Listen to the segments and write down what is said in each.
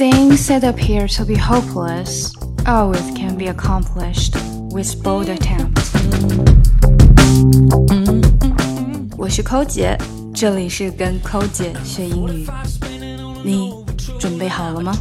Things that appear to be hopeless always can be accomplished with bold attempts 我是扣姐，这里是跟扣姐学英语。你准备好了吗？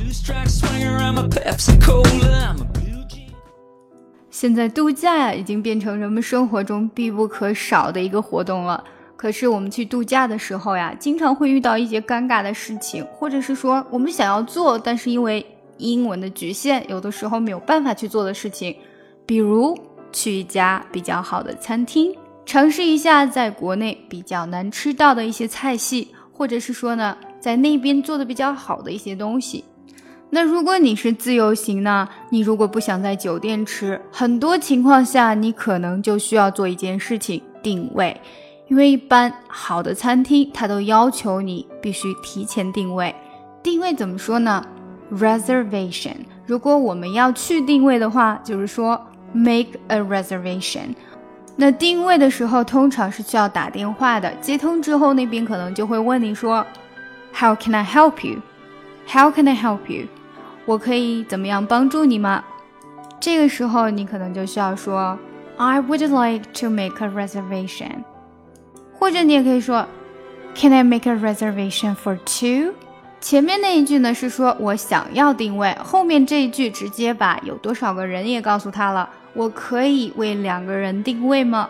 现在度假呀，已经变成人们生活中必不可少的一个活动了。可是我们去度假的时候呀，经常会遇到一些尴尬的事情，或者是说我们想要做，但是因为英文的局限，有的时候没有办法去做的事情。比如去一家比较好的餐厅，尝试一下在国内比较难吃到的一些菜系，或者是说呢，在那边做的比较好的一些东西。那如果你是自由行呢，你如果不想在酒店吃，很多情况下你可能就需要做一件事情，定位。因为一般好的餐厅，它都要求你必须提前定位。定位怎么说呢？reservation。如果我们要去定位的话，就是说 make a reservation。那定位的时候，通常是需要打电话的。接通之后，那边可能就会问你说，How can I help you？How can I help you？我可以怎么样帮助你吗？这个时候，你可能就需要说，I would like to make a reservation。或者你也可以说，Can I make a reservation for two？前面那一句呢是说我想要定位，后面这一句直接把有多少个人也告诉他了。我可以为两个人定位吗？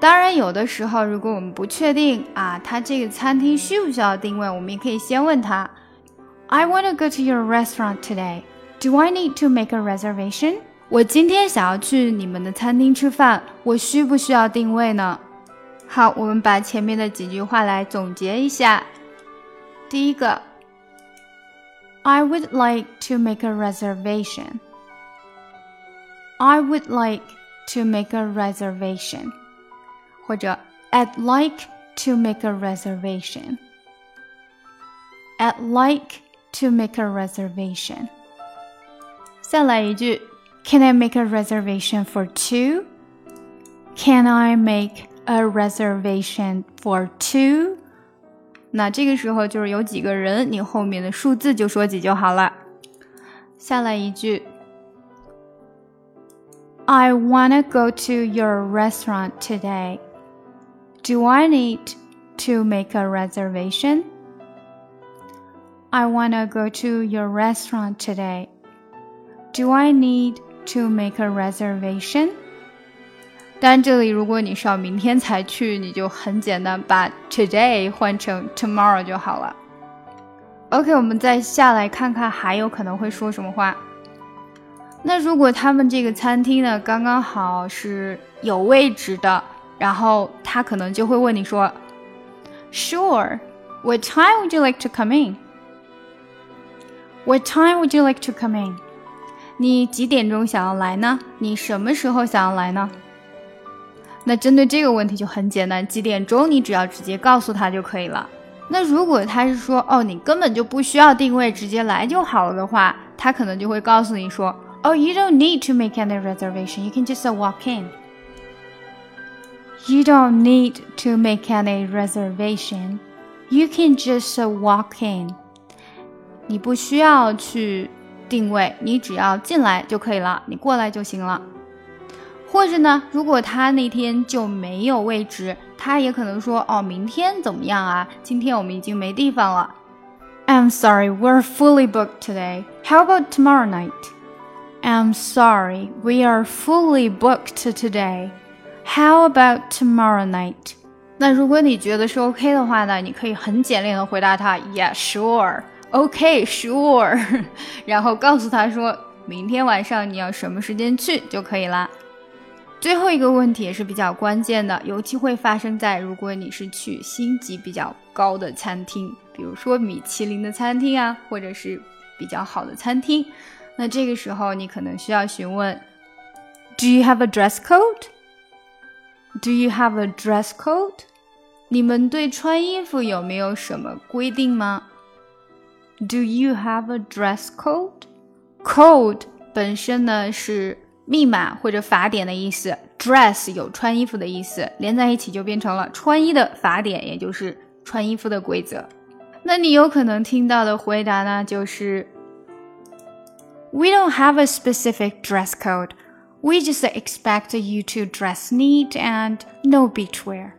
当然，有的时候如果我们不确定啊，他这个餐厅需不需要定位，我们也可以先问他：I want to go to your restaurant today. Do I need to make a reservation？我今天想要去你们的餐厅吃饭，我需不需要定位呢？好，我们把前面的几句话来总结一下。第一个，I would like to make a reservation. I would like to make a reservation，或者 I'd like to make a reservation. I'd like to make a reservation. 再来一句，Can I make a reservation for two? Can I make a reservation for two。那这个时候就是有几个人，你后面的数字就说几就好了。下来一句，I wanna go to your restaurant today. Do I need to make a reservation? I wanna go to your restaurant today. Do I need to make a reservation? 但这里，如果你是要明天才去，你就很简单，把 today 换成 tomorrow 就好了。OK，我们再下来看看还有可能会说什么话。那如果他们这个餐厅呢，刚刚好是有位置的，然后他可能就会问你说，Sure，What time would you like to come in？What time would you like to come in？你几点钟想要来呢？你什么时候想要来呢？那针对这个问题就很简单，几点钟你只要直接告诉他就可以了。那如果他是说哦，你根本就不需要定位，直接来就好了的话，他可能就会告诉你说哦，You don't need to make any reservation, you can just walk in. You don't need to make any reservation, you can just walk in. 你不需要去定位，你只要进来就可以了，你过来就行了。或者呢，如果他那天就没有位置，他也可能说哦，明天怎么样啊？今天我们已经没地方了。I'm sorry, we're fully booked today. How about tomorrow night? I'm sorry, we are fully booked today. How about tomorrow night? 那如果你觉得是 OK 的话呢，你可以很简练的回答他，Yeah, sure, OK, sure，然后告诉他说明天晚上你要什么时间去就可以啦。最后一个问题也是比较关键的，尤其会发生在如果你是去星级比较高的餐厅，比如说米其林的餐厅啊，或者是比较好的餐厅。那这个时候你可能需要询问：Do you have a dress code? Do you have a dress code? 你们对穿衣服有没有什么规定吗？Do you have a dress code? Code 本身呢是。密码或者法典的意思，dress 有穿衣服的意思，连在一起就变成了穿衣的法典，也就是穿衣服的规则。那你有可能听到的回答呢，就是 We don't have a specific dress code. We just expect you to dress neat and no beachwear.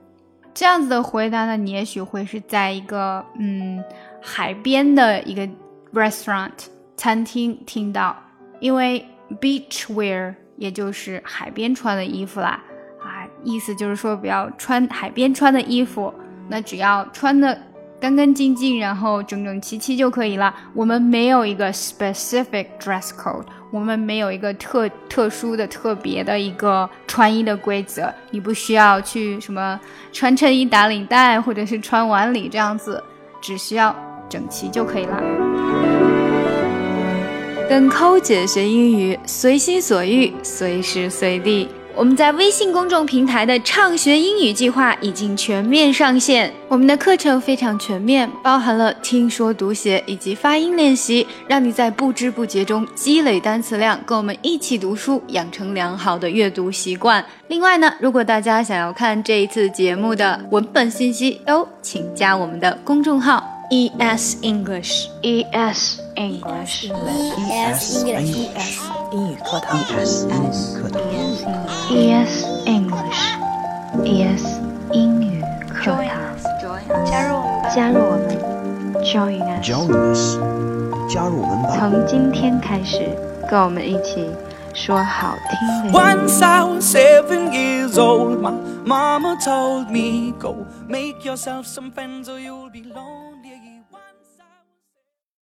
这样子的回答呢，你也许会是在一个嗯海边的一个 restaurant 餐厅听到，因为 beach wear 也就是海边穿的衣服啦啊，意思就是说不要穿海边穿的衣服，那只要穿的干干净净，然后整整齐齐就可以了。我们没有一个 specific dress code，我们没有一个特特殊的、特别的一个穿衣的规则，你不需要去什么穿衬衣打领带，或者是穿晚礼这样子，只需要整齐就可以了。跟抠姐学英语，随心所欲，随时随地。我们在微信公众平台的畅学英语计划已经全面上线。我们的课程非常全面，包含了听说读写以及发音练习，让你在不知不觉中积累单词量，跟我们一起读书，养成良好的阅读习惯。另外呢，如果大家想要看这一次节目的文本信息，都请加我们的公众号 ES English ES。English ES English 英语课堂 ES 课堂 ES English ES 英语课堂加入加入我们 Join us Join us 加入我们吧从今天开始跟我们一起说好听的 Once I was seven years old My mama told me Go make yourself some friends or you'll be lonely